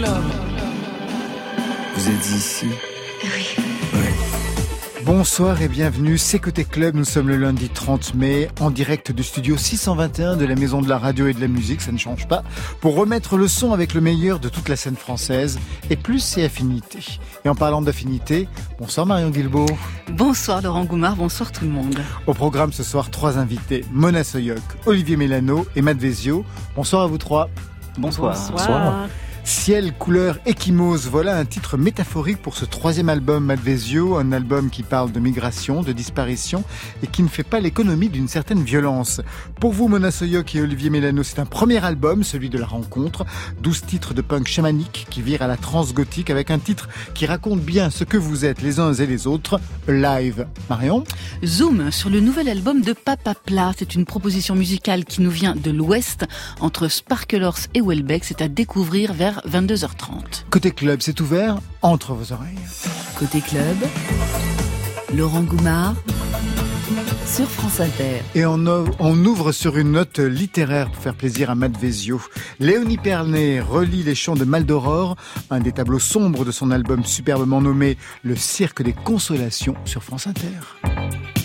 Club. Vous êtes ici Oui. Bonsoir et bienvenue, c'est Côté Club, nous sommes le lundi 30 mai, en direct du studio 621 de la Maison de la Radio et de la Musique, ça ne change pas, pour remettre le son avec le meilleur de toute la scène française, et plus ses affinités. Et en parlant d'affinité, bonsoir Marion Guilbault. Bonsoir Laurent Goumard, bonsoir tout le monde. Au programme ce soir, trois invités, Mona Soyoc, Olivier Mélano et Matt Vezio. Bonsoir à vous trois. Bonsoir. Bonsoir. Ciel, couleur, échymose, voilà un titre métaphorique pour ce troisième album Madvesio, un album qui parle de migration, de disparition et qui ne fait pas l'économie d'une certaine violence. Pour vous, Mona Soyoc et Olivier Mélano, c'est un premier album, celui de la rencontre, 12 titres de punk chamanique qui virent à la transgothique avec un titre qui raconte bien ce que vous êtes les uns et les autres, live. Marion? Zoom sur le nouvel album de Papa Plat, c'est une proposition musicale qui nous vient de l'ouest, entre Sparklers et Welbeck, c'est à découvrir vers 22h30. Côté club, c'est ouvert entre vos oreilles. Côté club, Laurent Goumard sur France Inter. Et on, on, ouvre sur une note littéraire pour faire plaisir à Matt Vezio. Léonie Pernet relit les chants de Maldoror, un des tableaux sombres de son album superbement nommé Le Cirque des Consolations sur France Inter.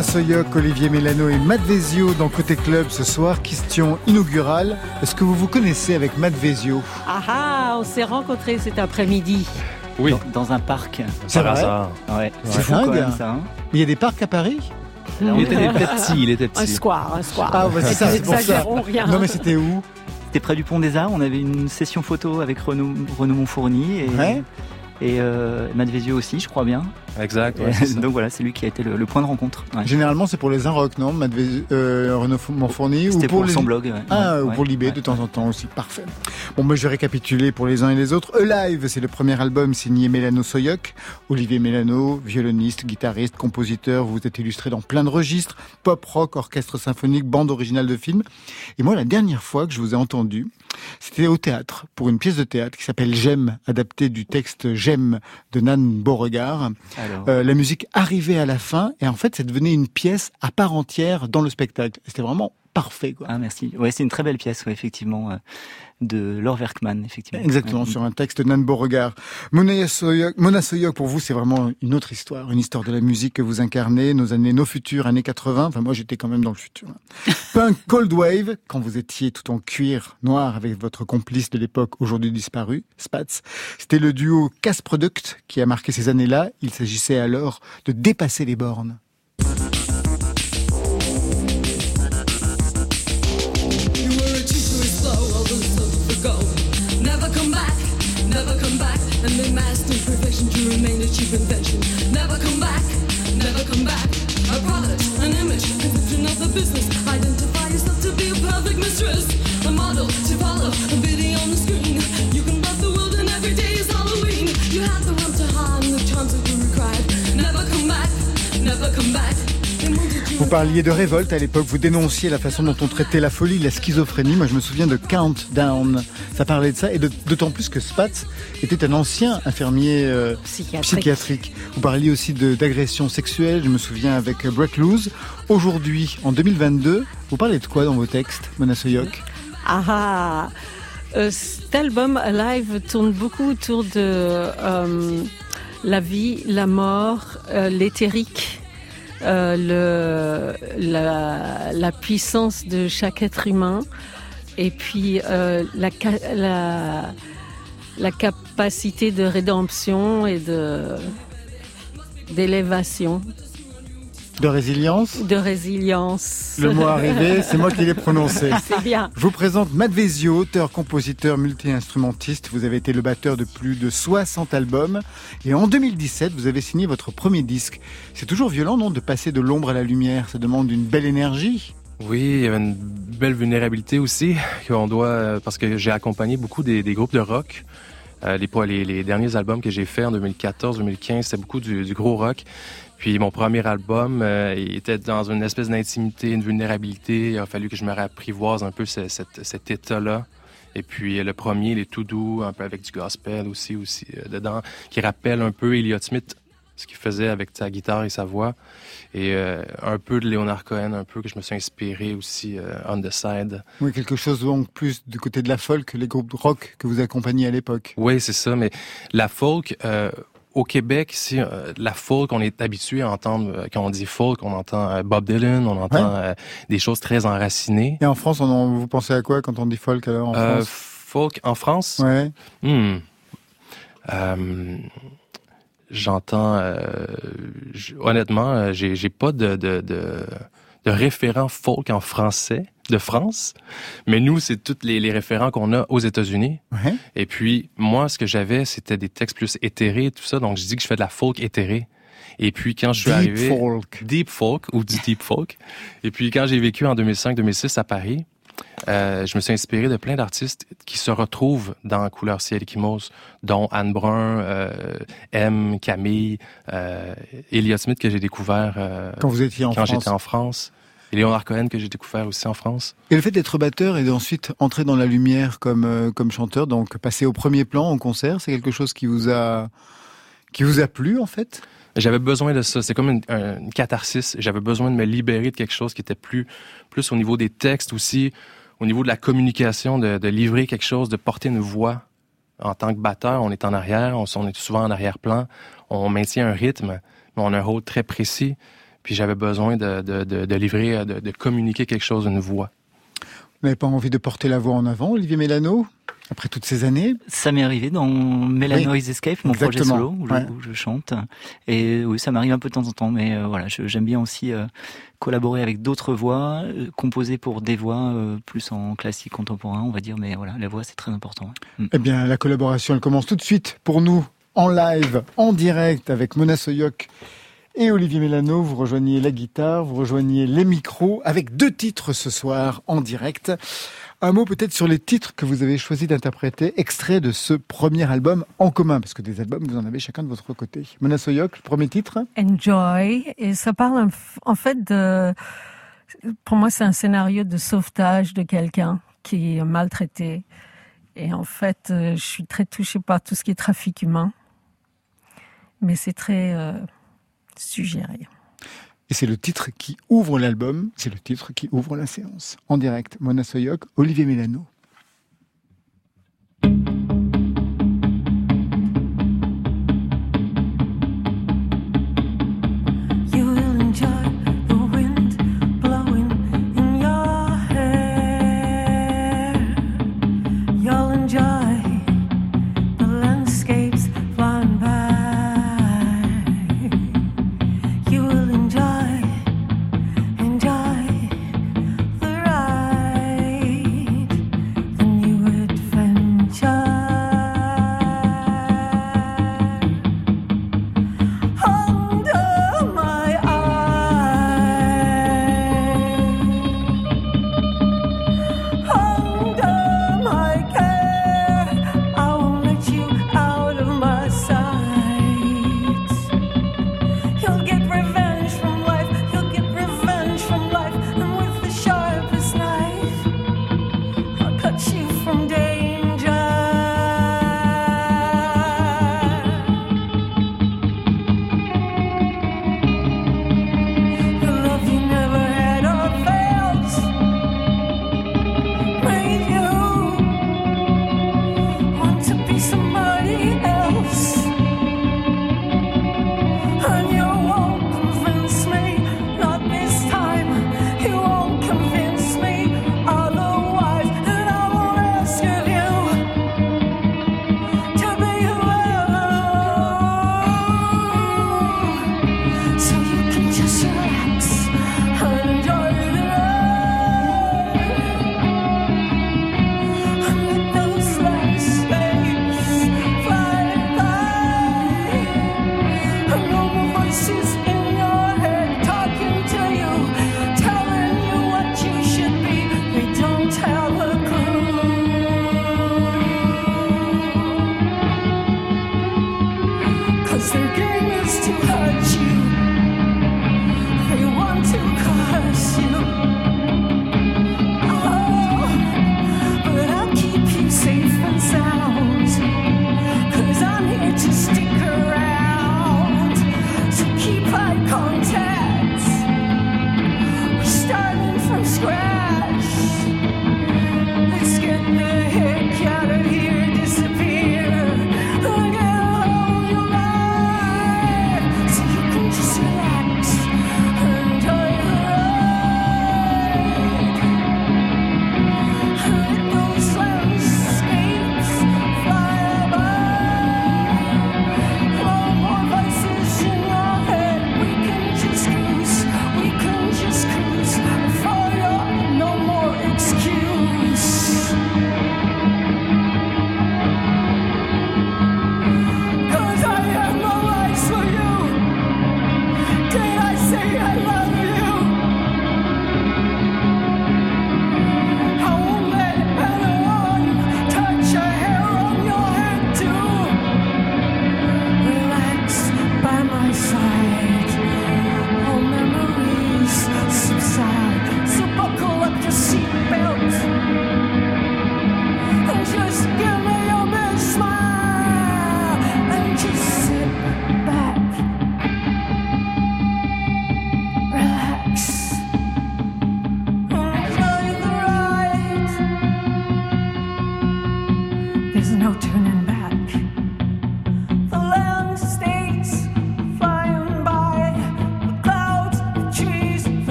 Soyoc, Olivier Mélano et Matt Vezio dans Côté Club ce soir. Question inaugurale. Est-ce que vous vous connaissez avec Matt Vezio? Ah ah, on s'est rencontrés cet après-midi. Oui. Dans, dans un parc. Ça va ça. Ouais. C'est fou dingue. quand même ça. hein. Il y a des parcs à Paris? Il était, à- il était petit, Un petit. square, un square. Ah, bah, c'est ça, c'est pour ça. N'exagérons rien. Non mais c'était où? C'était près du Pont des Arts. On avait une session photo avec Renaud, Renaud Montfourny et, Ouais. et euh, Matt Vezio aussi, je crois bien. Exact. ouais, ça. donc voilà, c'est lui qui a été le, le point de rencontre. Ouais. Généralement, c'est pour les Inrock, non Madve- euh, Renaud Montfourny ou C'était pour, les... son blog. ouais. Ah, Ouais, ou pour ouais. de temps en temps aussi. Parfait. Bon, moi, je vais récapituler pour les uns et les autres. Alive, c'est le premier album signé Mélano Soyoc. Olivier Mélano, violoniste, guitariste, compositeur. Vous êtes illustré dans plein de registres. Pop, rock, orchestre symphonique, bande originale de film. Et moi, la dernière fois que je vous ai entendu, c'était au théâtre, pour une pièce de théâtre qui s'appelle J'aime, adaptée du texte J'aime de Nan Beauregard. Euh, la musique arrivait à la fin et en fait, ça devenait une pièce à part entière dans le spectacle. C'était vraiment parfait, quoi. ah merci. Ouais, c'est une très belle pièce, ouais, effectivement, euh, de Laure Werkman, effectivement. Exactement, Ouais. sur un texte de Nan Beauregard. Mona Soyoc, pour vous, c'est vraiment une autre histoire, une histoire de la musique que vous incarnez, nos années, nos futurs, années 80. Enfin, moi, j'étais quand même dans le futur. Punk Cold Wave, quand vous étiez tout en cuir noir avec votre complice de l'époque, aujourd'hui disparu, Spatz. C'était le duo Casse Product qui a marqué ces années-là. Il s'agissait alors de dépasser les bornes. Business. Vous parliez de révolte à l'époque, vous dénonciez la façon dont on traitait la folie, la schizophrénie. Moi, je me souviens de Countdown. Ça parlait de ça, et d'autant plus que Spatz était un ancien infirmier euh, Psychiatrique. psychiatrique. Vous parliez aussi d'agression sexuelle, je me souviens avec euh, Break Loose. Aujourd'hui, en 2022, vous parlez de quoi dans vos textes, Mona Soyoc Ah ah Euh, Cet album Alive tourne beaucoup autour de euh, la vie, la mort, l'éthérique, le, la, la puissance de chaque être humain et puis euh, la, la, la capacité de rédemption et de d'élévation, De résilience de résilience. Le mot arrivé, c'est moi qui l'ai prononcé. C'est bien. Je vous présente Matt Vezio, auteur, compositeur, multi-instrumentiste. Vous avez été le batteur de plus de 60 albums. Et en 2017, vous avez signé votre premier disque. C'est toujours violent, non, de passer de l'ombre à la lumière. Ça demande une belle énergie. Oui, il y avait une belle vulnérabilité aussi qu'on doit parce que j'ai accompagné beaucoup des, des groupes de rock. Euh, les, les, les derniers albums que j'ai faits en 2014-2015, c'était beaucoup du, du gros rock. Puis mon premier album, euh, était dans une espèce d'intimité, une vulnérabilité. Il a fallu que je me réapprivoise un peu ce- cet état-là. Et puis euh, le premier, il est tout doux, un peu avec du gospel aussi, aussi euh, dedans, qui rappelle un peu Elliott Smith, ce qu'il faisait avec sa guitare et sa voix. Et euh, un peu de Leonard Cohen, un peu que je me suis inspiré aussi euh, on the side. Oui, quelque chose donc plus du côté de la folk les groupes rock que vous accompagniez à l'époque. Oui, c'est ça. Mais la folk, euh, au Québec, ici, euh, la folk, on est habitué à entendre, euh, quand on dit folk, on entend euh, Bob Dylan, on entend des choses très enracinées. Et en France, on en- vous pensez à quoi quand on dit folk alors en France? folk en France, Ouais. Hmm. J'entends, honnêtement, j'ai j'ai pas de, de, de, de référent folk en français de France, mais nous, c'est tous les, les référents qu'on a aux États-Unis. Ouais. Et puis, moi, ce que j'avais, c'était des textes plus éthérés, tout ça. Donc, je dis que je fais de la folk éthérée. Et puis, quand je suis Deep arrivé... folk. Deep folk ou du deep folk. Et puis, quand j'ai vécu en 2005-2006 à Paris, euh, je me suis inspiré de plein d'artistes qui se retrouvent dans Couleur Ciel Échymose, dont Anne Brun, euh, M, Camille, euh, Elliott Smith que j'ai découvert euh, Quand vous étiez en quand j'étais en France. Et Léonard Cohen que j'ai découvert aussi en France. Et le fait d'être batteur et d'ensuite entrer dans la lumière comme euh, comme chanteur, donc passer au premier plan en concert, c'est quelque chose qui vous a qui vous a plu en fait? J'avais besoin de ça. C'est comme une, un- une catharsis. J'avais besoin de me libérer de quelque chose qui était plus, plus au niveau des textes aussi, au niveau de la communication, de, de livrer quelque chose, de porter une voix. En tant que batteur, on est en arrière, on, on est souvent en arrière-plan, on maintient un rythme, mais on a un rôle très précis. Puis j'avais besoin de, de, de, de livrer, de, de communiquer quelque chose, une voix. Vous n'avez pas envie de porter la voix en avant, Olivier Mélano Après toutes ces années? Ça m'est arrivé dans Melanoise Escape, mon projet solo, où, je- Ouais. où je chante. Et oui, ça m'arrive un peu de temps en temps, mais euh, voilà, j'aime bien aussi euh, collaborer avec d'autres voix, euh, composer pour des voix euh, plus en classique contemporain, on va dire, mais voilà, la voix c'est très important. Mm. Eh bien, la collaboration, elle commence tout de suite pour nous, en live, en direct, avec Mona Soyoc et Olivier Mélano. Vous rejoignez la guitare, vous rejoignez les micros, avec deux titres ce soir en direct. Un mot peut-être sur les titres que vous avez choisi d'interpréter, extraits de ce premier album en commun, parce que des albums, vous en avez chacun de votre côté. Mona Soyoc, le premier titre Enjoy. Et ça parle en fait de, pour moi, c'est un scénario de sauvetage de quelqu'un qui est maltraité. Et en fait, euh, je suis très touchée par tout ce qui est trafic humain. Mais c'est très euh, suggéré. Et c'est le titre qui ouvre l'album, c'est le titre qui ouvre la séance. En direct, Mona Soyoc, Olivier Mélano.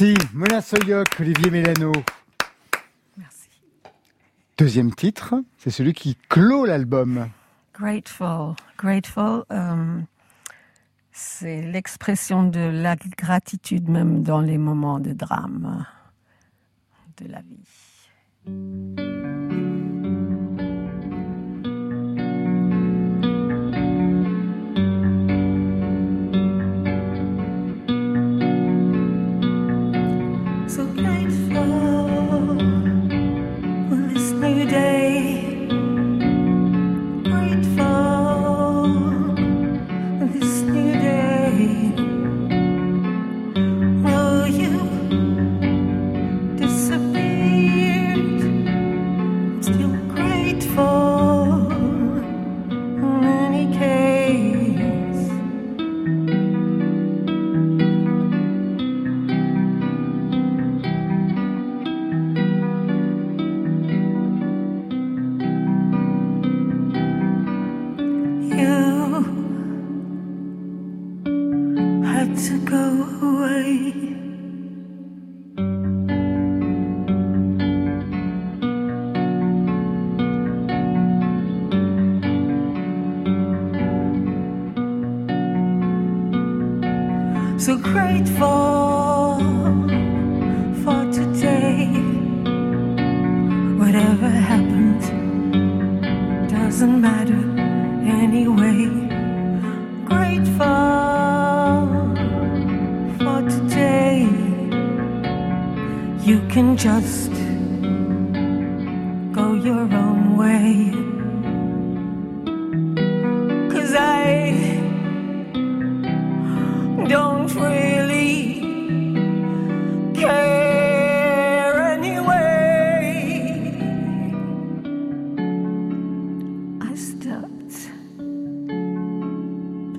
Merci. Mona Soyoc, Olivier Mélano. Merci. Deuxième titre, c'est celui qui clôt l'album. Grateful. Grateful, euh, c'est l'expression de la gratitude même dans les moments de drame de la vie.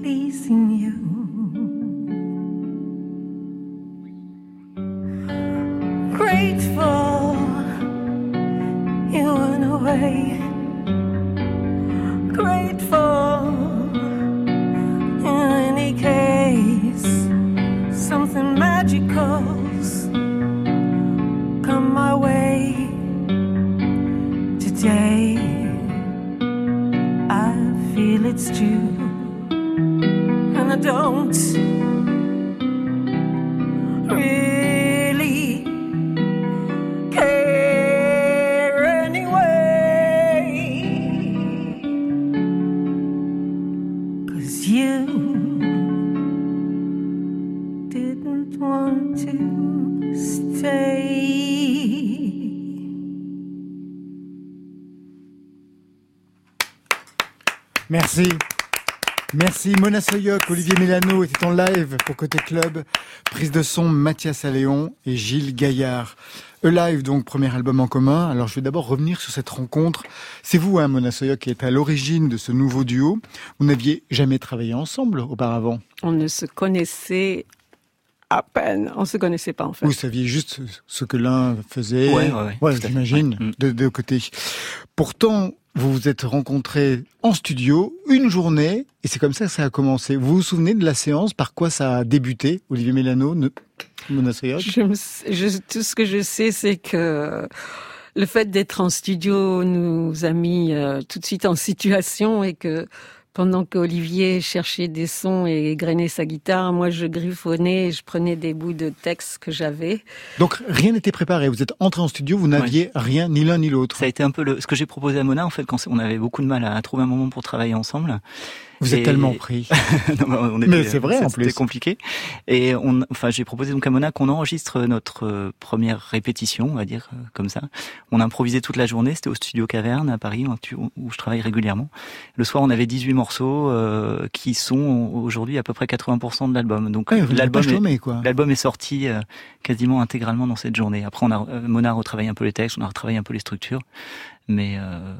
Pleasing you. Merci Mona Soyoc, Olivier Mélano était en live pour Côté Club. Prise de son Mathias Alléon et Gilles Gaillard. E-Live, donc premier album en commun. Alors je vais d'abord revenir sur cette rencontre. C'est vous, hein, Mona Soyoc, qui êtes à l'origine de ce nouveau duo. Vous n'aviez jamais travaillé ensemble auparavant. On ne se connaissait à peine. On se connaissait pas en fait. Vous saviez juste ce que l'un faisait. Ouais, ouais, ouais, j'imagine, Ouais. Mm. de deux côtés. Pourtant, vous vous êtes rencontrés en studio, une journée, et c'est comme ça que ça a commencé. Vous vous souvenez de la séance, par quoi ça a débuté, Olivier Mélano, ne... Tout ce que je sais, c'est que le fait d'être en studio nous a mis euh, tout de suite en situation et que pendant qu'Olivier cherchait des sons et grainait sa guitare, moi je griffonnais et je prenais des bouts de texte que j'avais. Donc rien n'était préparé. Vous êtes entré en studio, vous n'aviez rien, ni l'un ni l'autre. Ça a été un peu le, ce que j'ai proposé à Mona, en fait, quand on avait beaucoup de mal à trouver un moment pour travailler ensemble. Vous êtes tellement pris. Non, mais on Mais était- c'est vrai, en C'était plus. compliqué. Et on, enfin, j'ai proposé donc à Mona qu'on enregistre notre euh, première répétition, on va dire euh, comme ça. On a improvisé toute la journée. C'était au studio Caverne à Paris, où je travaille régulièrement. Le soir, on avait 18 morceaux euh, qui sont aujourd'hui à peu près 80% de l'album. Donc Ouais, l'album est, l'album sorti euh, quasiment intégralement dans cette journée. Après, on a euh, Mona a retravaillé un peu les textes, on a retravaillé un peu les structures, mais euh,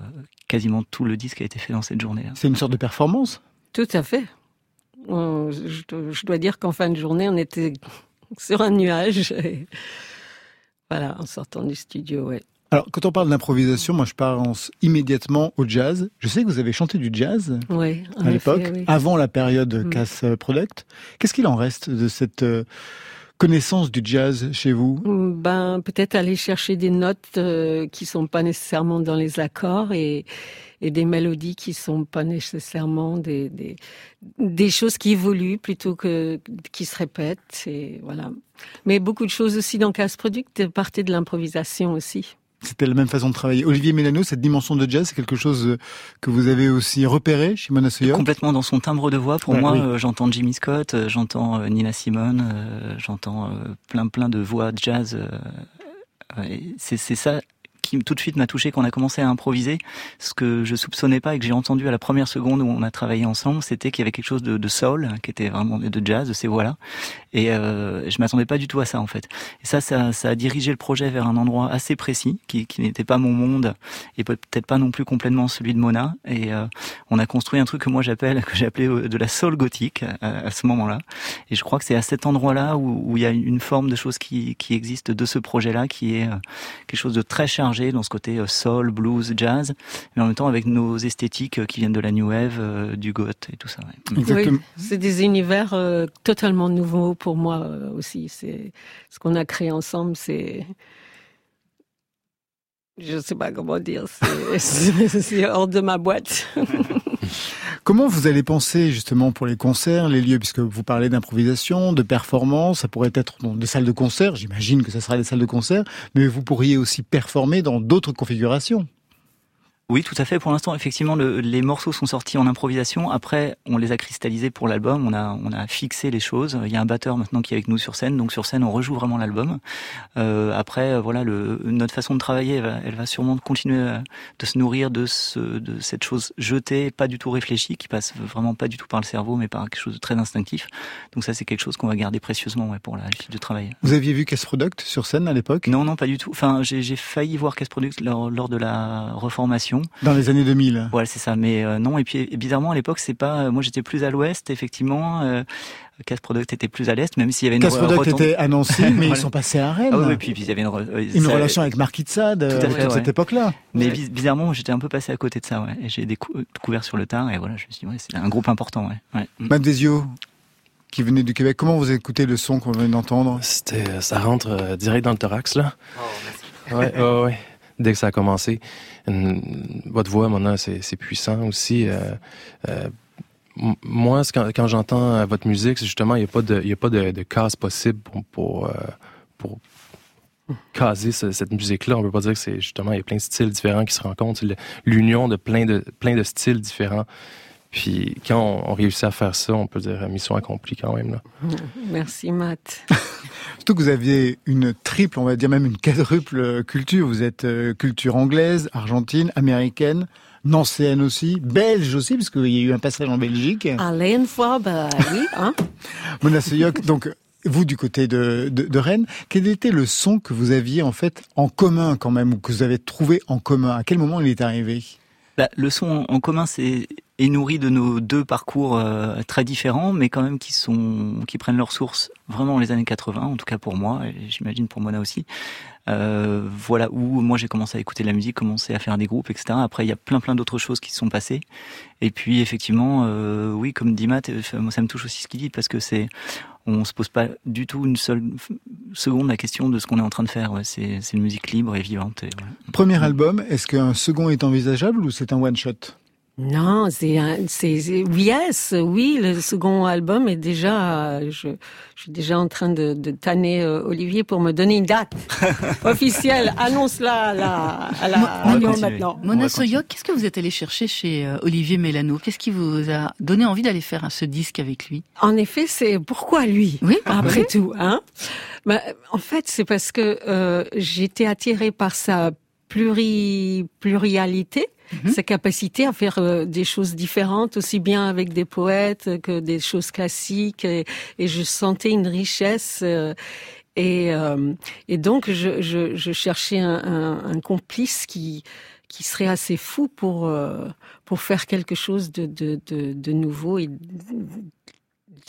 quasiment tout le disque a été fait dans cette journée. C'est une sorte de performance. Tout à fait. On- je, dois- je dois dire qu'en fin de journée, on était sur un nuage. et voilà, en sortant du studio, ouais. Alors, quand on parle d'improvisation, moi je pense immédiatement au jazz. Je sais que vous avez chanté du jazz Oui, à l'époque, oui. avant la période Mm. Cass Product. Qu'est-ce qu'il en reste de cette euh, connaissance du jazz chez vous? Ben peut-être aller chercher des notes euh, qui sont pas nécessairement dans les accords et et des mélodies qui sont pas nécessairement des, des, des choses qui évoluent plutôt que qui se répètent et voilà. Mais beaucoup de choses aussi dans Casse Product partaient de l'improvisation aussi. C'était la même façon de travailler. Olivier Mélano, cette dimension de jazz, c'est quelque chose que vous avez aussi repéré chez Mona Complètement dans son timbre de voix. Pour moi, oui. euh, j'entends Jimmy Scott, euh, j'entends euh, Nina Simone, euh, j'entends euh, plein plein de voix jazz. euh, euh, c'est ça qui tout de suite m'a touché quand on a commencé à improviser. Ce que je soupçonnais pas et que j'ai entendu à la première seconde où on a travaillé ensemble, c'était qu'il y avait quelque chose de, de soul, qui était vraiment de jazz, de ces voix-là. Et euh, je m'attendais pas du tout à ça en fait. Et ça, ça, ça a dirigé le projet vers un endroit assez précis, qui, qui n'était pas mon monde et peut-être pas non plus complètement celui de Mona. Et euh, on a construit un truc que moi j'appelle, que appelé euh, de la soul gothique à, à ce moment-là. Et je crois que c'est à cet endroit-là où, où il y a une forme de chose qui, qui existe de ce projet-là, qui est euh, quelque chose de très chargé dans ce côté euh, soul, blues, jazz, mais en même temps avec nos esthétiques euh, qui viennent de la new wave, euh, du goth et tout ça. ouais. Oui, c'est des univers euh, totalement nouveaux pour moi euh, aussi. C'est ce qu'on a créé ensemble, c'est je sais pas comment dire, c'est hors de ma boîte. Comment vous allez penser justement pour les concerts, les lieux, puisque vous parlez d'improvisation, de performance, ça pourrait être des salles de concert, j'imagine que ça sera des salles de concert, mais vous pourriez aussi performer dans d'autres configurations. Oui, tout à fait. Pour l'instant, effectivement, le- les morceaux sont sortis en improvisation. Après, on les a cristallisés pour l'album. On a, on a fixé les choses. Il y a un batteur maintenant qui est avec nous sur scène. Donc sur scène, on rejoue vraiment l'album. Euh, après, euh, voilà, le, notre façon de travailler, elle va, elle va sûrement continuer à- de se nourrir de, ce, de cette chose jetée, pas du tout réfléchie, qui passe vraiment pas du tout par le cerveau, mais par quelque chose de très instinctif. Donc ça, c'est quelque chose qu'on va garder précieusement ouais, pour la suite de travail. Vous aviez vu Cast Product sur scène à l'époque? Non, non, pas du tout. Enfin, j'ai failli voir Cast Product lors, lors de la reformation. Dans les années 2000 Voilà, c'est ça. Mais euh, non, et puis bizarrement à l'époque, c'est pas. euh, moi, j'étais plus à l'ouest, effectivement. Euh, Cast Product était plus à l'est, même s'il y avait une Cast re- Product retombe- était à Nancy, mais ils sont passés à Rennes. Ah oui, puis, puis il y avait une, re- euh, Une ça- relation avec Mark Itzad euh, Tout à fait, toute ouais. cette époque-là. Mais Ouais. biz- bizarrement, j'étais un peu passé à côté de ça, ouais. Et j'ai décou- découvert sur le tard, et voilà, je me suis dit, ouais, c'est un groupe important, ouais. ouais. Mm. Matt Desio, qui venait du Québec, comment vous écoutez le son qu'on vient d'entendre? C'était, ça rentre euh, direct dans le thorax, là. Ouais, ouais, ouais. Dès que ça a commencé. Votre voix, maintenant, c'est, puissant aussi. Euh, euh, moi, quand, j'entends euh, votre musique, justement, il n'y a pas de, y de, case possible pour, caser ce- cette musique-là. On peut pas dire que c'est justement, il y a plein de styles différents qui se rencontrent. L'union de, plein de styles différents. Puis quand on, on réussit à faire ça, on peut dire euh, mission accomplie quand même. Là. Merci Matt. Surtout que vous aviez une triple, on va dire même une quadruple culture. Vous êtes euh, culture anglaise, argentine, américaine, nancéenne aussi, belge aussi, parce qu'il y a eu un passage en Belgique. Allez une fois, bah oui, hein. Mona Soyoc, donc vous du côté de, de, de Rennes, quel était le son que vous aviez en fait en commun quand même, ou que vous avez trouvé en commun? À quel moment il est arrivé? Bah, le son en commun, c'est est nourri de nos deux parcours euh, très différents, mais quand même qui sont qui prennent leur source vraiment dans les années 80, en tout cas pour moi, et j'imagine pour Mona aussi. Euh, voilà où moi j'ai commencé à écouter de la musique, commencé à faire des groupes, etc. Après, il y a plein plein d'autres choses qui se sont passées. Et puis effectivement, euh, oui, comme dit Matt, euh, moi ça me touche aussi ce qu'il dit parce que c'est on se pose pas du tout une seule seconde la question de ce qu'on est en train de faire. Ouais, c'est une musique libre et vivante. Premier album, est-ce qu'un second est envisageable ou c'est un one-shot Non, c'est un, c'est, c'est- yes, oui, le second album est déjà, je, je suis déjà en train de, de tanner euh, Olivier pour me donner une date officielle. Annonce-la à la, à la, Moi- à on va Lyon continuer. maintenant. On Mona. Soyoc, qu'est-ce que vous êtes allé chercher chez euh, Olivier Mélano? Qu'est-ce qui vous a donné envie d'aller faire hein, ce disque avec lui? En effet, c'est pourquoi lui Oui, Après tout, hein? Bah, En fait, c'est parce que euh, j'étais attirée par sa pluri pluralité, Mhm. sa capacité à faire euh, des choses différentes, aussi bien avec des poètes que des choses classiques, et, je sentais une richesse. euh, et, euh, et donc, je, je, je cherchais un, un, un complice qui qui serait assez fou pour euh, pour faire quelque chose de de, de, de nouveau et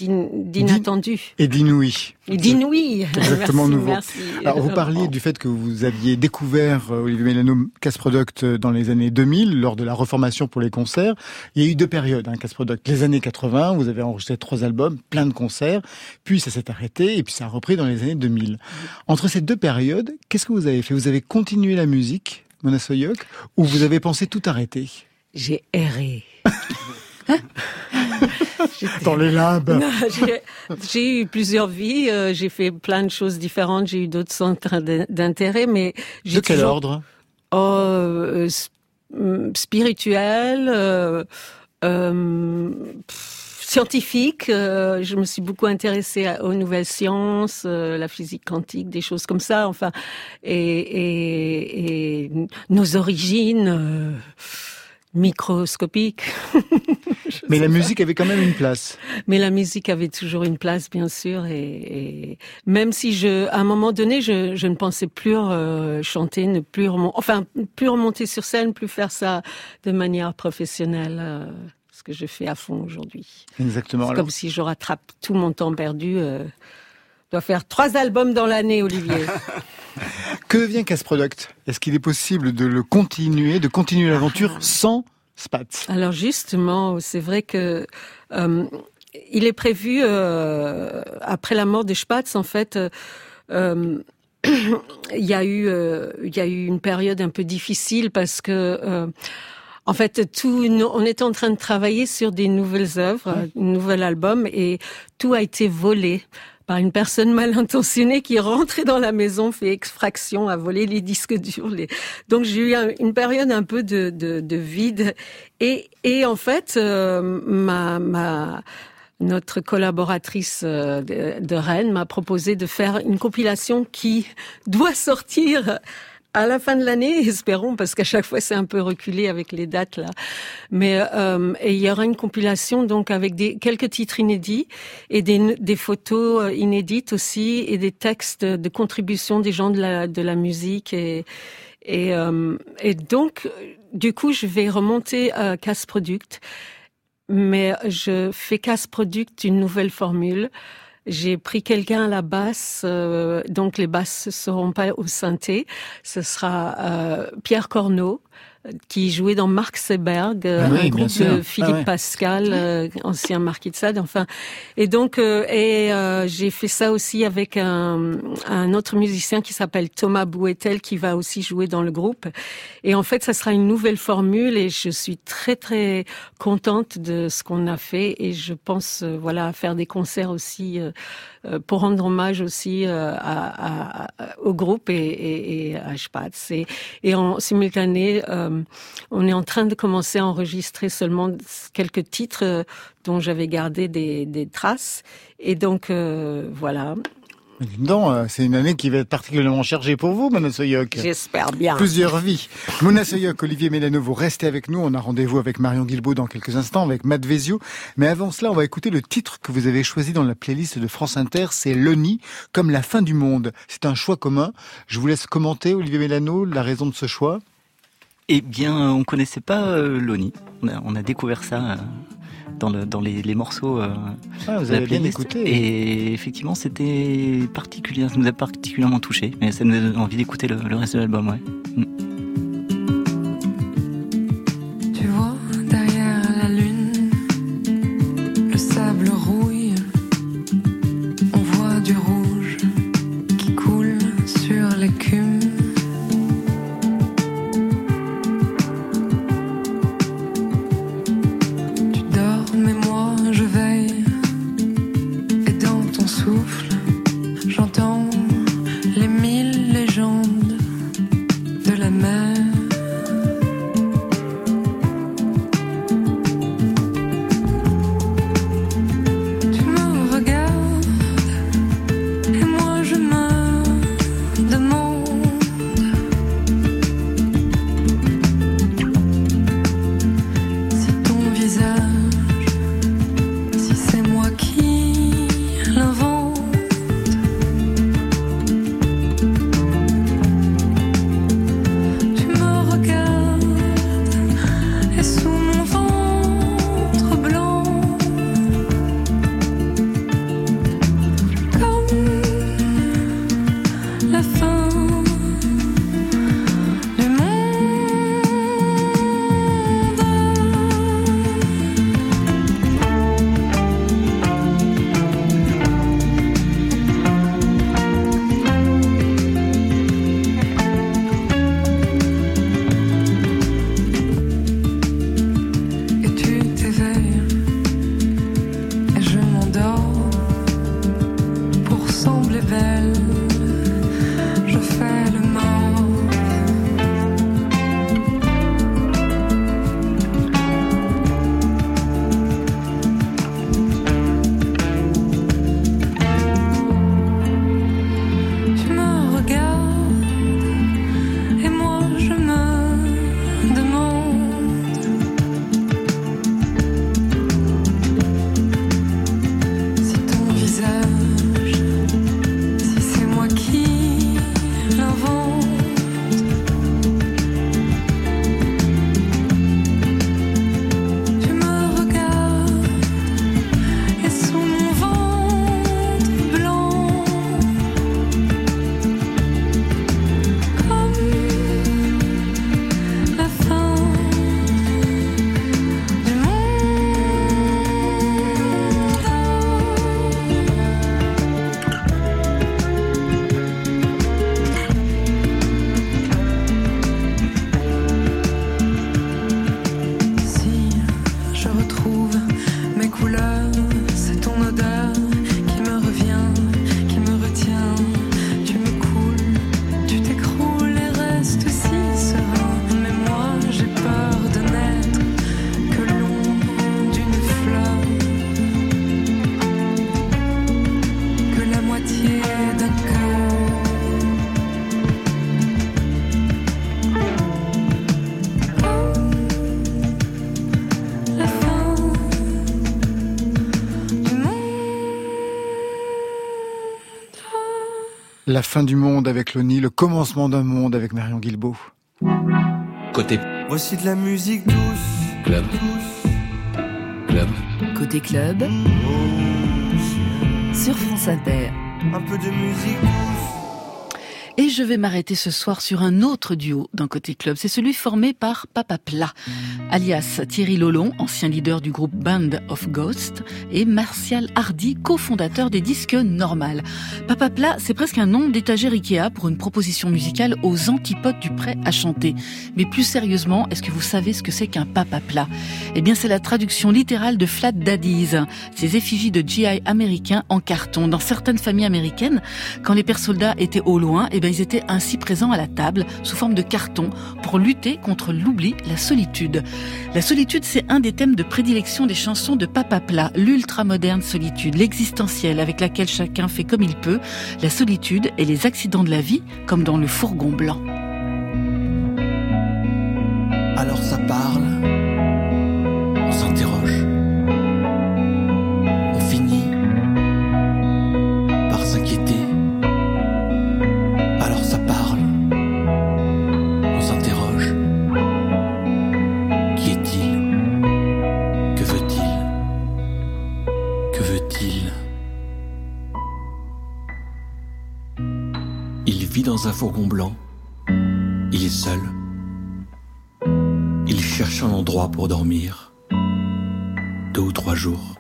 d'inattendu. Et d'inouï. Et d'inouï. Exactement merci, nouveau. Merci. Alors, vous parliez du fait que vous aviez découvert euh, Olivier Mélano Casse Product euh, dans les années 2000 lors de la reformation pour les concerts. Il y a eu deux périodes, hein, Casse Product. Les années 80, vous avez enregistré trois albums, plein de concerts, puis ça s'est arrêté et puis ça a repris dans les années 2000. Entre ces deux périodes, qu'est-ce que vous avez fait? Vous avez continué la musique, Mona Soyok, ou vous avez pensé tout arrêter? J'ai erré. Dans les labs j'ai- eu plusieurs vies, euh, j'ai fait plein de choses différentes, j'ai eu d'autres centres d'in- d'intérêt, mais De quel toujours- ordre? Oh, euh, hum, spirituel, euh, pff, scientifique. je me suis beaucoup intéressée à- aux nouvelles sciences, la physique quantique, des choses comme ça. Enfin, et, et, et nos origines microscopiques. Je Mais la musique avait quand même une place. Mais la musique avait toujours une place, bien sûr, et, et même si je, à un moment donné, je, je ne pensais plus euh, chanter, ne plus remonter, enfin, plus remonter sur scène, plus faire ça de manière professionnelle, euh, ce que je fais à fond aujourd'hui. Exactement. C'est comme si je rattrape tout mon temps perdu. Euh, je dois faire trois albums dans l'année, Olivier. que devient Casse Product? Est-ce qu'il est possible de le continuer, de continuer l'aventure sans Spatz? Alors justement, c'est vrai que euh, il est prévu euh, après la mort de Spatz, en fait. euh, euh, il y a eu euh, il y a eu une période un peu difficile parce que euh, en fait tout on était en train de travailler sur des nouvelles œuvres, un nouvel album et tout a été volé par une personne mal intentionnée qui est rentrée dans la maison, fait extraction, a volé les disques durs. Les... Donc j'ai eu un- une période un peu de, de, de vide. Et, et en fait, euh, ma, ma, notre collaboratrice euh, de Rennes m'a proposé de faire une compilation qui doit sortir à la fin de l'année, espérons, parce qu'à chaque fois c'est un peu reculé avec les dates là. Mais euh, il y aura une compilation donc avec des quelques titres inédits et des, des photos euh, inédites aussi et des textes de contribution des gens de la de la musique et et, euh, et donc du coup je vais remonter à Casse Product, mais je fais Casse Product une nouvelle formule. J'ai pris quelqu'un à la basse, euh, donc les basses ne seront pas au synthé. Ce sera euh, Pierre Corneau, qui jouait dans Marc Seberg, Ah oui, un bien groupe sûr. de Philippe Ah ouais. Pascal, euh, ancien marquis de Sade. Enfin, et donc euh, et euh, j'ai fait ça aussi avec un, un autre musicien qui s'appelle Thomas Bouetel, qui va aussi jouer dans le groupe. Et en fait, ça sera une nouvelle formule, et je suis très très contente de ce qu'on a fait. Et je pense, euh, voilà, faire des concerts aussi euh, pour rendre hommage aussi euh, à, à- au groupe et, et, et à Spatz. Et, et en simultané, euh, on est en train de commencer à enregistrer seulement quelques titres euh, dont j'avais gardé des, des traces. Et donc, euh, voilà, Non, euh, c'est une année qui va être particulièrement chargée pour vous, Mona Soyok. j'espère bien. Plusieurs vies. Mona Soyok, Olivier Mélano, vous restez avec nous. On a rendez-vous avec Marion Guilbault dans quelques instants, avec Matt Vezio. Mais avant cela, on va écouter le titre que vous avez choisi dans la playlist de France Inter. C'est Loni, comme la fin du monde. C'est un choix commun. Je vous laisse commenter, Olivier Mélano, la raison de ce choix. Eh bien, on connaissait pas euh, Loni. On a, on a découvert ça euh, dans, le, dans les, les morceaux. euh, Ah, vous avez bien écouté. Et effectivement, c'était particulier, ça nous a particulièrement touché. Mais ça nous a donné envie d'écouter le, le reste de l'album, ouais. Tu La fin du monde avec Loni, le commencement d'un monde avec Marion Guilbeault. Côté. Voici de la musique douce. Club. Club. Côté club, sur France Inter. Un peu de musique douce. Et je vais m'arrêter ce soir sur un autre duo d'un côté club. C'est celui formé par Papa Plat, alias Thierry Lolon, ancien leader du groupe Band of Ghosts, et Martial Hardy, cofondateur des disques Normal. Papa Plat, c'est presque un nom d'étagère Ikea pour une proposition musicale aux antipodes du prêt à chanter. Mais plus sérieusement, est-ce que vous savez ce que c'est qu'un Papa Plat Eh bien, c'est la traduction littérale de Flat Daddies, ces effigies de GI américains en carton. Dans certaines familles américaines, quand les pères soldats étaient au loin, eh bien, ils étaient ainsi présents à la table sous forme de carton pour lutter contre l'oubli, la solitude. La solitude, c'est un des thèmes de prédilection des chansons de Papa Plat, l'ultra-moderne solitude, l'existentielle avec laquelle chacun fait comme il peut, la solitude et les accidents de la vie, comme dans le fourgon blanc. Alors ça parle. Il est seul. Il cherche un endroit pour dormir. Deux ou trois jours.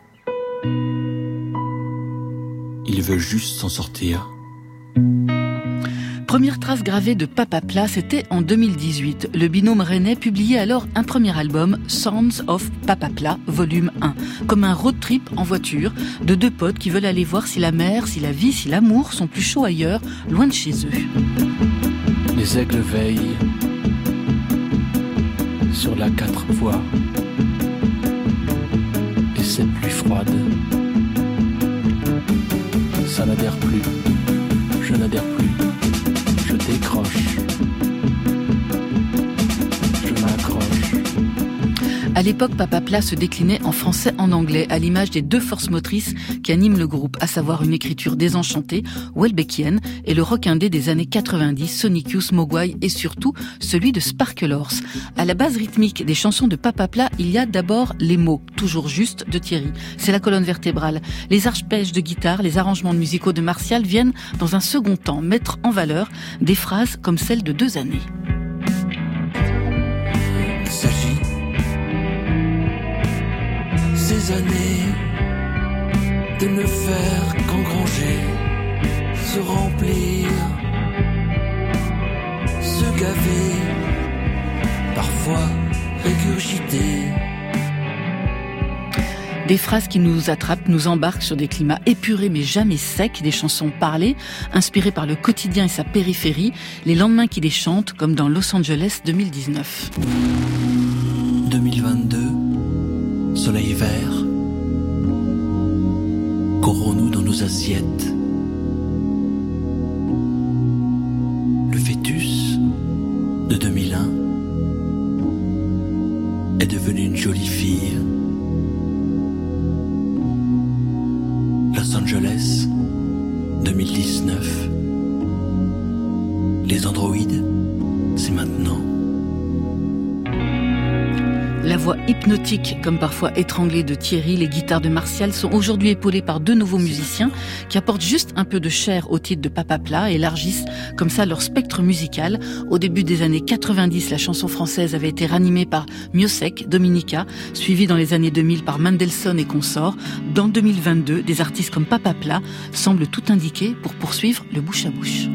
Il veut juste s'en sortir. Première trace gravée de Papa Plat, c'était en 2018. Le binôme rennais publiait alors un premier album, Sounds of Papa Plat, volume 1, comme un road trip en voiture de deux potes qui veulent aller voir si la mer, si la vie, si l'amour sont plus chauds ailleurs, loin de chez eux. Les aigles veillent sur la quatre voies et cette pluie froide. Ça n'adhère plus, je n'adhère plus, À l'époque, Papa Plat se déclinait en français en anglais, à l'image des deux forces motrices qui animent le groupe, à savoir une écriture désenchantée, Welbeckienne, et le rock indé des années 90, Sonic Youth, Mogwai, et surtout celui de Sparkle Horse. À la base rythmique des chansons de Papa Plat, il y a d'abord les mots, toujours justes, de Thierry. C'est la colonne vertébrale. Les arpèges de guitare, les arrangements musicaux de Martial viennent, dans un second temps, mettre en valeur des phrases comme celle de deux années. Années de ne faire qu'engranger, se remplir, se gaver, parfois régurgiter. Des phrases qui nous attrapent, nous embarquent sur des climats épurés mais jamais secs, des chansons parlées, inspirées par le quotidien et sa périphérie, les lendemains qui les chantent, comme dans Los Angeles 2019. 2022, soleil vert. Corrons-nous dans nos assiettes? Le fœtus de 2001 est devenu une jolie fille. Los Angeles 2019. Les androïdes, c'est maintenant. La voix hypnotique, comme parfois étranglée de Thierry, les guitares de Martial sont aujourd'hui épaulées par deux nouveaux musiciens qui apportent juste un peu de chair au titre de Papa Plat et élargissent comme ça leur spectre musical. Au début des années 90, la chanson française avait été ranimée par Miosek, Dominica, suivie dans les années 2000 par Mendelssohn et consorts. Dans 2022, des artistes comme Papa Plat semblent tout indiquer pour poursuivre le bouche à bouche.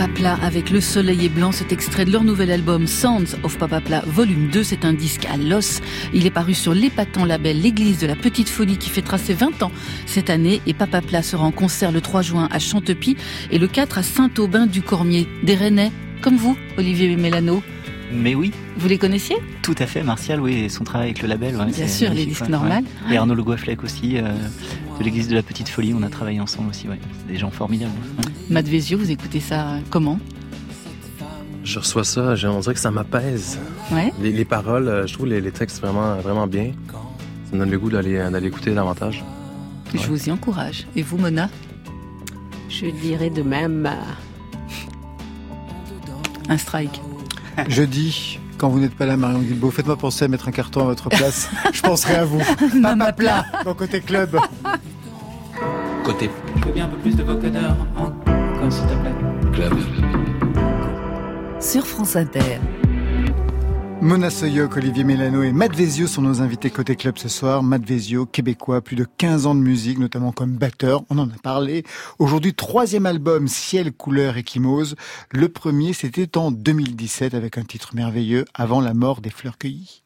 Papa Plat avec Le Soleil est blanc, cet extrait de leur nouvel album Sounds of Papa Plat volume 2, c'est un disque à l'os. Il est paru sur l'épatant label L'église de la petite folie qui fait tracer 20 ans cette année et Papa Plat sera en concert le 3 juin à Chantepie et le 4 à Saint-Aubin du Cormier. Des Rennais, comme vous, Olivier Mélano. Mais oui. Vous les connaissiez? Tout à fait, Martial, oui, et son travail avec le label. Ouais, Bien sûr, les disques normales. Et Arnaud Le Gofflec aussi, euh, de l'église de la Petite Folie, on a travaillé ensemble aussi, ouais. C'est des gens formidables. Ouais. Matt vous écoutez ça comment? Je reçois ça, j'ai- on dirait que ça m'apaise. Ouais. Les, les paroles, euh, je trouve les, les textes vraiment, vraiment bien. Ça me donne le goût d'aller d'aller écouter davantage. Je vous y encourage. Et vous, Mona? Je dirais de même. euh, Un strike. Jeudi, quand vous n'êtes pas là, Marion Guilbault, faites-moi penser à mettre un carton à votre place. Je penserai à vous. Papa Plat. Dans Côté Club. Côté Je veux bien un peu plus de vocodeur. Encore, s'il te plaît. club. Sur France Inter. Mona Soyoc, Olivier Mélano et Matt Vezio sont nos invités côté club ce soir. Matt Vezio, québécois, plus de 15 ans de musique, notamment comme batteur. On en a parlé. Aujourd'hui, troisième album, Ciel, couleur, échymose. Le premier, c'était en 2017 avec un titre merveilleux, Avant la mort des fleurs cueillies.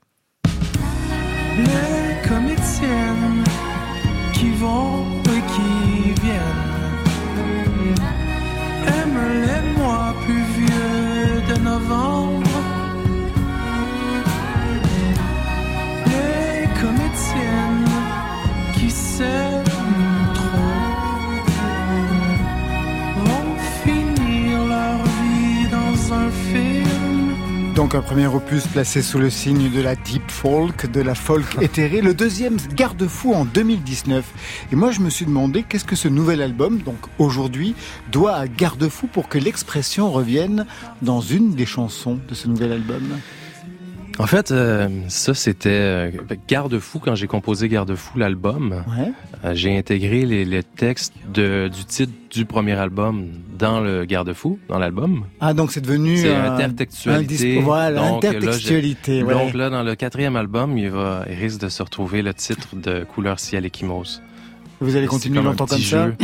Donc un premier opus placé sous le signe de la deep folk, de la folk éthérée. Le deuxième, Garde-fou en 2019. Et moi, je me suis demandé qu'est-ce que ce nouvel album, donc aujourd'hui, doit à Garde-fou pour que l'expression revienne dans une des chansons de ce nouvel album. En fait, euh, ça c'était euh, Garde-fou quand j'ai composé Garde-fou l'album. Ouais. Euh, j'ai intégré les, les textes de, du titre du premier album dans le Garde-fou, dans l'album. Ah, donc c'est devenu C'est intertextualité. un Voilà, Donc, là, intertextualité. j'ai- ouais. Donc là, dans le quatrième album, il, va, il risque de se retrouver le titre de Couleur ciel échymose. Vous allez continuer longtemps comme ça jeu,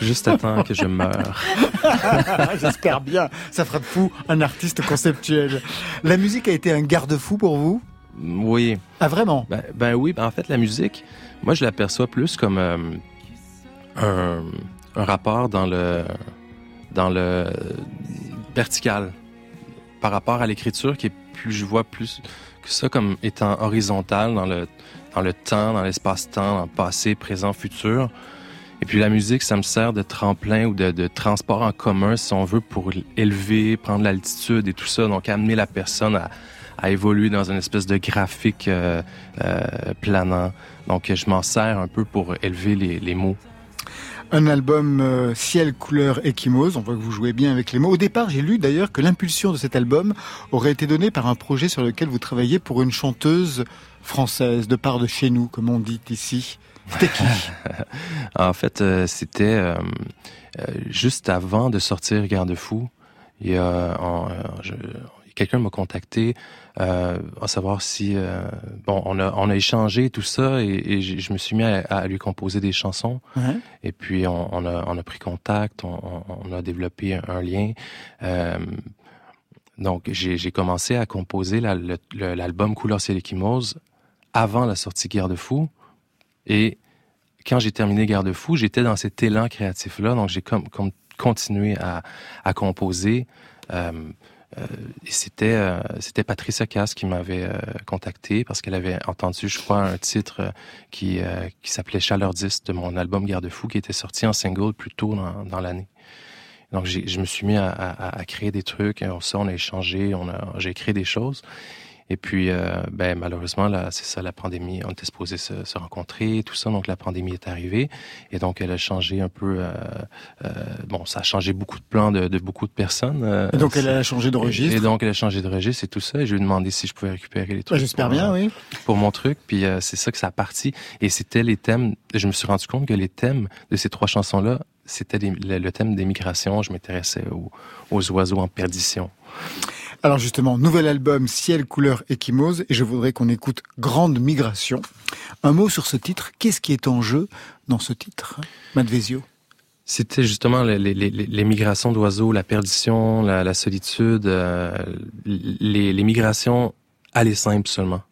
Juste temps que je meure. J'espère bien. Ça fera de vous un artiste conceptuel. La musique a été un garde-fou pour vous? Oui. Ah, vraiment? Ben, ben oui, ben en fait, la musique, moi, je l'aperçois plus comme euh, un, un rapport dans le, dans le vertical par rapport à l'écriture qui est plus, je vois plus que ça comme étant horizontal dans le, dans le temps, dans l'espace-temps, dans le passé, présent, futur. Et puis la musique, ça me sert de tremplin ou de, transport en commun, si on veut, pour élever, prendre l'altitude et tout ça. Donc amener la personne à, évoluer dans une espèce de graphique euh, euh, planant. Donc je m'en sers un peu pour élever les, les mots. Un album euh, ciel, couleur, échymose. On voit que vous jouez bien avec les mots. Au départ, j'ai lu d'ailleurs que l'impulsion de cet album aurait été donnée par un projet sur lequel vous travaillez pour une chanteuse française, de part de chez nous, comme on dit ici. C'était qui en fait, euh, c'était euh, euh, juste avant de sortir Garde-fou. Il y a, quelqu'un m'a contacté euh, à savoir si euh, bon, on a on a échangé tout ça et, je me suis mis à, à lui composer des chansons. Ouais. Et puis on, on a on a pris contact, on, a développé un lien. Euh, donc j'ai commencé à composer la- l'album Couleur ciel échymose avant la sortie Garde-fou. Et quand j'ai terminé Garde-fou, j'étais dans cet élan créatif-là, donc j'ai continué à, composer. Euh, euh, c'était euh, Patricia Cass qui m'avait contacté parce qu'elle avait entendu, je crois, un titre qui s'appelait Chaleur 10 de mon album Garde-fou qui était sorti en single plus tôt dans, l'année. Donc je me suis mis à, créer des trucs, on, ça on a échangé, j'ai créé des choses. Et puis, euh, ben, malheureusement, là, c'est ça, la pandémie. On était supposés se, se rencontrer, tout ça. Donc, la pandémie est arrivée. Et donc, elle a changé un peu. Euh, euh, bon, ça a changé beaucoup de plans de, de beaucoup de personnes. euh, Et donc, elle a changé de registre. Et, et donc, elle a changé de registre et tout ça. Et je lui ai demandé si je pouvais récupérer les Ouais, trucs. J'espère bien, euh, oui. Pour mon truc. Puis, euh, c'est ça que ça a parti. Et c'était les thèmes. Je me suis rendu compte que les thèmes de ces trois chansons-là, c'était le, le thème des migrations. Je m'intéressais aux, aux oiseaux en perdition. Alors justement, nouvel album Ciel, couleur, échymose, et je voudrais qu'on écoute Grande Migration. Un mot sur ce titre, qu'est-ce qui est en jeu dans ce titre, Matt Vezio C'était justement les, les, les, les migrations d'oiseaux, la perdition, la, solitude, euh, les, les migrations aller simple seulement.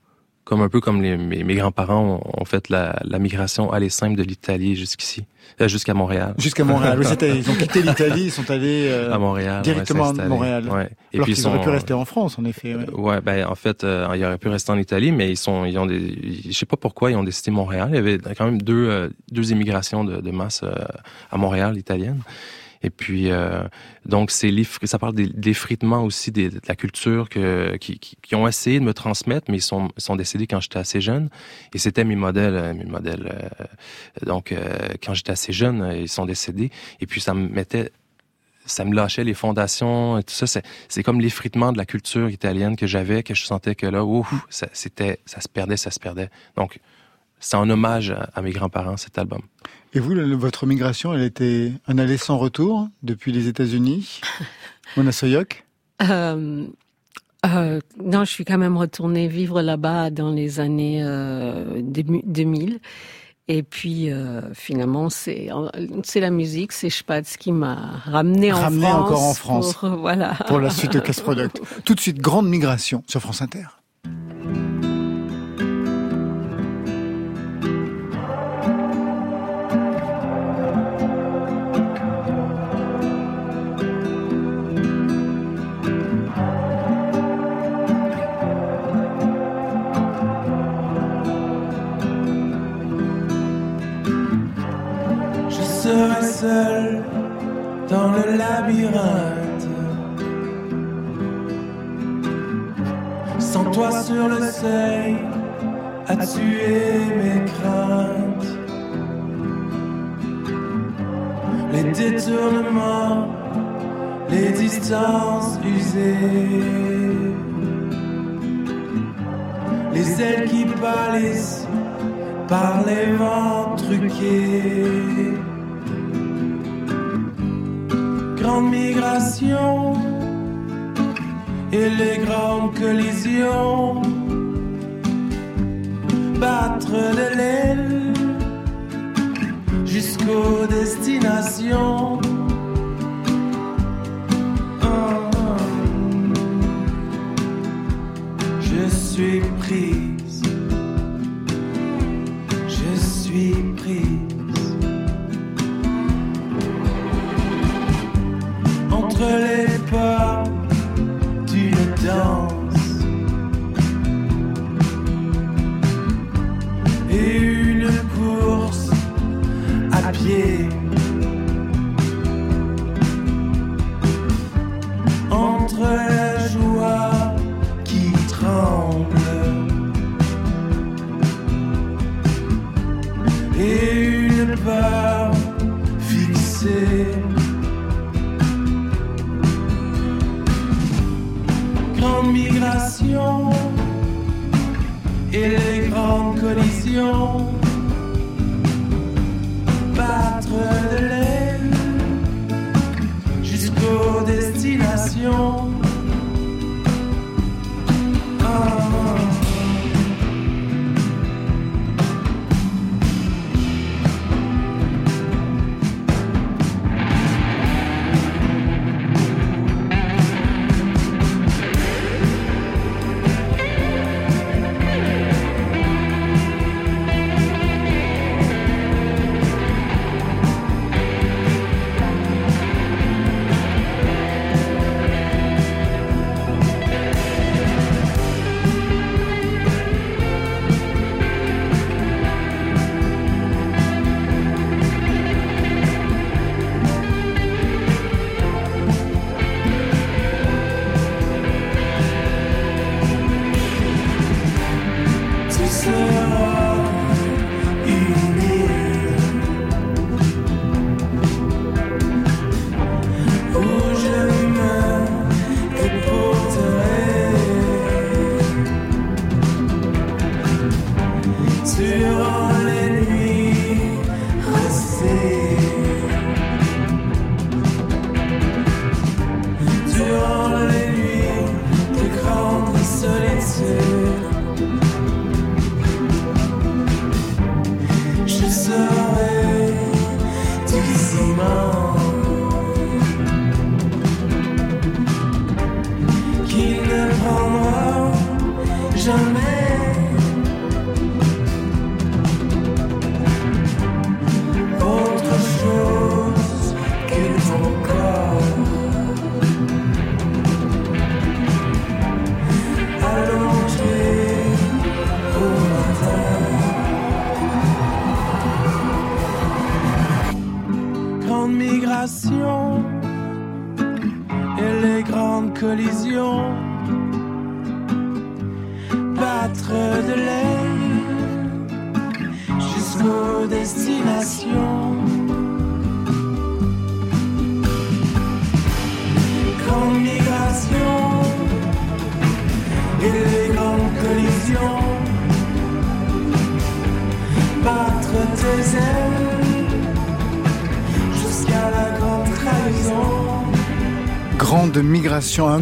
Comme un peu comme les, mes, mes grands-parents ont, ont fait la, la migration aller simple de l'Italie jusqu'ici, euh, jusqu'à Montréal. Jusqu'à Montréal. Oui, ils ont quitté l'Italie, ils sont allés euh, à Montréal, directement ouais, à. Montréal. Ouais. Et Alors puis ils auraient pu rester en France, en effet. ouais. Ouais, ben en fait, euh, il aurait pu rester en Italie, mais ils sont, ils ont des, je sais pas pourquoi ils ont décidé Montréal. Il y avait quand même deux, euh, deux immigrations de, de masse euh, à Montréal italienne. Et puis euh, donc c'est ça parle des- de l'effritement aussi de la culture que qui, ont essayé de me transmettre, mais ils sont sont décédés quand j'étais assez jeune. Et c'était mes modèles, euh, mes modèles. euh, donc euh, quand j'étais assez jeune, ils sont décédés. Et puis ça me mettait ça me lâchait les fondations et tout ça. C'est, comme l'effritement de la culture italienne que j'avais, que je sentais que là, ouf, ça, c'était, ça se perdait, ça se perdait. Donc, c'est en hommage à mes grands-parents, cet album. Et vous, votre migration, elle était un aller sans retour depuis les États-Unis Mona Soyok Euh, euh, non, je suis quand même retournée vivre là-bas dans les années euh, début- 2000. Et puis euh, finalement, c'est c'est la musique, c'est Spatz qui m'a ramené en Ramené France. encore en France. Pour, voilà. pour la suite de Casse Product. Tout de suite, grande migration sur France Inter. Serai seul dans le labyrinthe. Sans toi sur le seuil, à tuer mes craintes? Les détournements, les distances usées. Les ailes qui pâlissent par les vents truqués. Grande migration et les grandes collisions. Battre de l'aile jusqu'aux destinations. Oh, Je suis prise.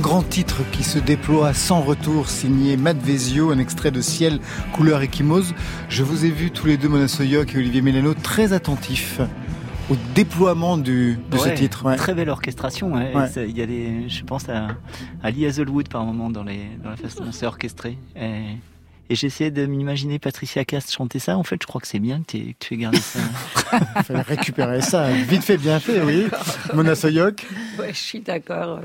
Grand titre qui se déploie sans retour, signé Matt Vezio, un extrait de Ciel, couleur échymose. Je vous ai vu tous les deux, Mona Soyoc et Olivier Mélano, très attentifs au déploiement du, de Ouais, ce titre. ouais. Très belle orchestration. ouais. Ouais. Ça, Il y a des, je pense à, à Lee Hazelwood par moment dans, les, dans la façon dont c'est orchestré. Et, et j'essayais de m'imaginer Patricia Cast chanter ça. En fait, je crois que c'est bien que, tu aies gardé ça. Il fallait récupérer ça. Vite fait, bien fait, oui. Mona Soyoc. Ouais, je suis d'accord.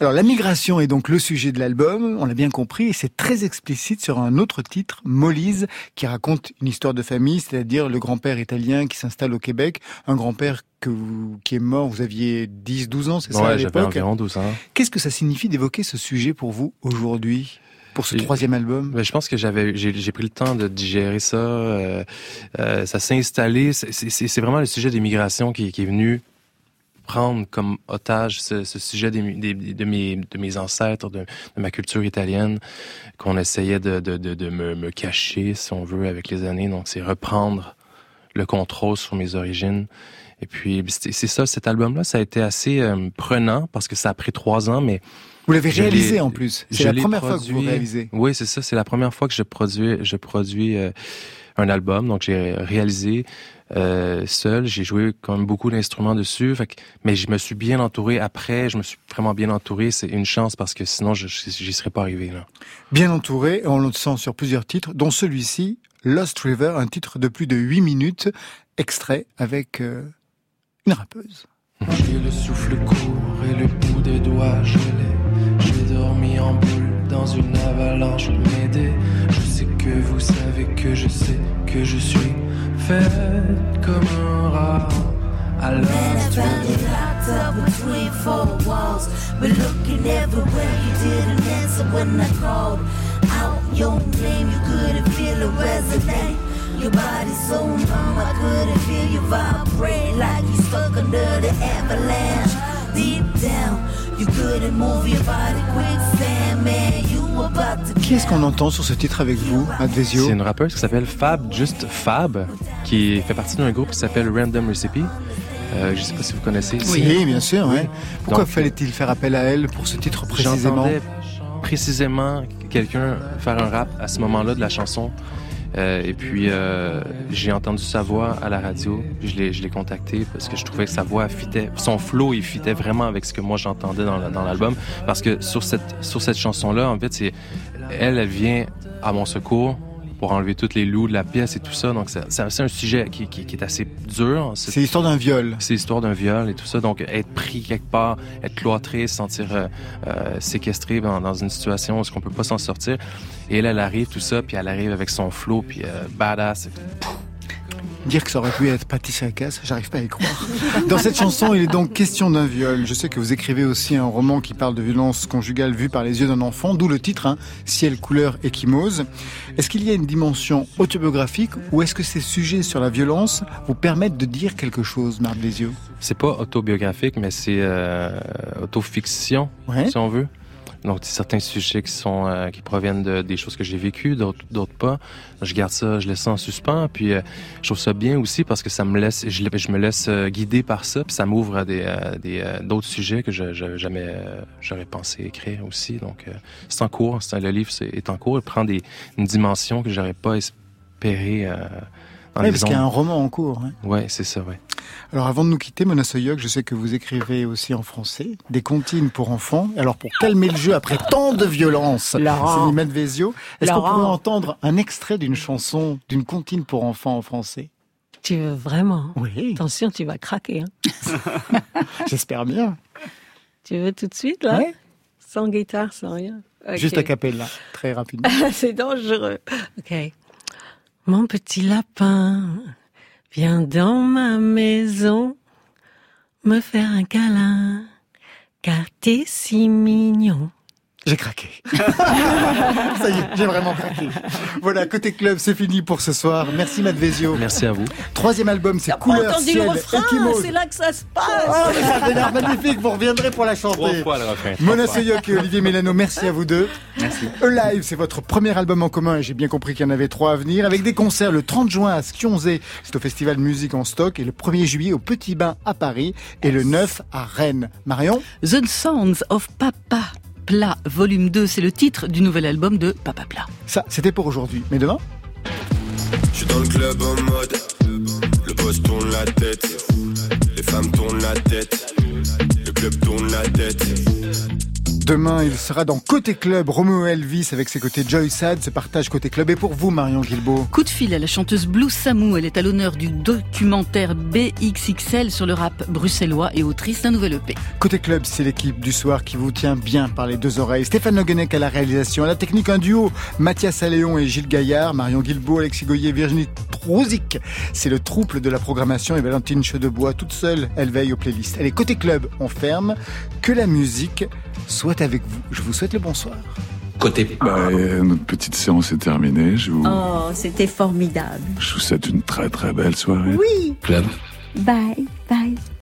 Alors la migration est donc le sujet de l'album, on l'a bien compris, et c'est très explicite sur un autre titre, Molise, qui raconte une histoire de famille, c'est-à-dire le grand-père italien qui s'installe au Québec, un grand-père que vous, qui est mort, vous aviez 10, 12 ans, c'est ça à Ouais, j'avais l'époque environ 12 ans. Qu'est-ce que ça signifie d'évoquer ce sujet pour vous aujourd'hui pour ce troisième album? Ben, je pense que j'avais, j'ai, pris le temps de digérer ça. euh, euh, ça s'est installé. C'est, vraiment le sujet des migrations qui, qui est venu prendre comme otage ce, ce sujet des, des- de, mes, de mes ancêtres, de, de ma culture italienne, qu'on essayait de, de, de, me, me cacher, si on veut, avec les années. Donc, c'est reprendre le contrôle sur mes origines. Et puis, c'est, c'est ça, cet album-là, ça a été assez euh, prenant parce que ça a pris trois ans, mais Vous l'avez réalisé en plus, c'est la première fois que vous réalisez. Oui, c'est ça. C'est la première fois que je produis, je produis euh, un album. Donc, j'ai réalisé euh, seul. J'ai joué quand même beaucoup d'instruments dessus. Fait que- mais je me suis bien entouré après. Je me suis vraiment bien entouré. C'est une chance parce que sinon, je j'y serais pas arrivé. Là. Bien entouré, on le sent sur plusieurs titres, dont celui-ci, Lost River, un titre de plus de 8 minutes, extrait avec euh, une rappeuse. J'ai le souffle court et le bout des doigts. J'ai dormi en boule dans une avalanche m'aider. Je sais que vous savez que je sais que je suis fait comme un rat. I found you locked up between four walls. But looking everywhere, you didn't answer when I called out your name. You couldn't feel it resonate. Your body so numb, I couldn't feel you vibrate like you stuck under the avalanche. Deep down, you couldn't move your body quicksand, man. You about to Qui est-ce qu'on entend sur ce titre avec vous, Matt Vezio C'est une rappeuse qui s'appelle Fab, juste Fab, qui fait partie d'un groupe qui s'appelle Random Recipe. Euh, je sais pas si vous connaissez. Oui, bien sûr. Oui. ouais. Pourquoi fallait-il faire appel à elle pour ce titre précisément J'entendais précisément quelqu'un faire un rap à ce moment-là de la chanson. Euh, et puis, euh, j'ai entendu sa voix à la radio. Je l'ai, je l'ai contacté parce que je trouvais que sa voix fitait, son flow, il fitait vraiment avec ce que moi j'entendais dans, dans l'album. Parce que sur cette, sur cette chanson-là, en fait, c'est, elle, elle vient à mon secours pour enlever toutes les loups de la pièce et tout ça. Donc, c'est, un sujet qui, qui, qui est assez dur. C'est l'histoire d'un viol. C'est l'histoire d'un viol et tout ça. Donc, être pris quelque part, être cloîtré, se sentir euh, euh, séquestré dans, dans une situation où on peut pas s'en sortir. Et elle, elle arrive, tout ça, puis elle arrive avec son flow, puis euh, badass. Dire que ça aurait pu être Patricia Cass, j'arrive pas à y croire. Dans cette chanson, il est donc question d'un viol. Je sais que vous écrivez aussi un roman qui parle de violence conjugale vue par les yeux d'un enfant, d'où le titre, hein, Ciel, couleur, échymose. Est-ce qu'il y a une dimension autobiographique ou est-ce que ces sujets sur la violence vous permettent de dire quelque chose, Marc Desio C'est pas autobiographique, mais c'est euh, autofiction, Ouais. si on veut. Donc, certains sujets qui sont euh, qui proviennent de, des choses que j'ai vécues, d'autres d'autres pas. Je garde ça, je laisse ça en suspens. Puis, euh, je trouve ça bien aussi parce que ça me laisse, je, je me laisse euh, guider par ça, puis ça m'ouvre à des des d'autres sujets que je, je jamais euh, j'aurais pensé écrire aussi. Donc, c'est en cours. C'est le livre c'est- est en cours. Il prend des une dimension que j'aurais pas espéré. Dans Oui, les parce qu'il y a un roman en cours. hein. Ouais, c'est ça, ouais. Alors avant de nous quitter, Mona Soyoc, je sais que vous écrivez aussi en français des comptines pour enfants. Alors pour calmer le jeu après tant de violence, Nimette Vezio. Est-ce qu'on pourrait entendre un extrait d'une chanson, d'une comptine pour enfants en français? Tu veux vraiment Oui. Attention, tu vas craquer. Hein? J'espère bien. Tu veux tout de suite, là? Ouais. Sans guitare, sans rien. Juste à cappella, très rapidement. C'est dangereux. Ok. Mon petit lapin, viens dans ma maison. me faire un câlin, car t'es si mignon. J'ai craqué. Ça y est, j'ai vraiment craqué. Voilà, côté club, c'est fini pour ce soir. Merci Madvezio. Merci à vous. Troisième album, c'est Couleur entendu ciel le refrain, Eskimos. c'est là que ça se passe. Oh, mais ça a l'air magnifique, vous reviendrez pour la chanter. Trois fois le refrain. Mona Soyoc et Olivier Mélano, merci à vous deux. Merci. Alive, c'est votre premier album en commun et j'ai bien compris qu'il y en avait trois à venir, avec des concerts le 30 juin à Skionzé, c'est au Festival Musique en Stock, et le 1er juillet au Petit Bain à Paris, et le 9 à Rennes. Marion? The Sounds of Papa Plat, volume 2, c'est le titre du nouvel album de Papa Plat. Ça, c'était pour aujourd'hui. Mais demain Je suis dans le club en mode. Le boss tourne la tête. Les femmes tournent la tête. Le club tourne la tête. Demain, il sera dans Côté Club, Romeo Elvis avec ses côtés Joy Sad, ses partages Côté Club. Et pour vous, Marion Guilbeault Coup de fil à la chanteuse Blue Samu. Elle est à l'honneur du documentaire BXXL sur le rap bruxellois et autrice d'un nouvel EP. Côté Club, c'est l'équipe du soir qui vous tient bien par les deux oreilles. Stéphane Noguenec à la réalisation, à la technique, un duo. Mathias Alléon et Gilles Gaillard, Marion Guilbeault, Alexis Goyer, Virginie Trouzic. C'est le trouble de la programmation et Valentine Chedebois, toute seule, elle veille aux playlists. Allez, Côté Club, on ferme. Que la musique soit avec vous. Je vous souhaite le bonsoir. Côté. Bah, euh, notre petite séance est terminée. Je vous, Oh, c'était formidable. je vous souhaite une très très belle soirée. Oui. Club. Bye, bye.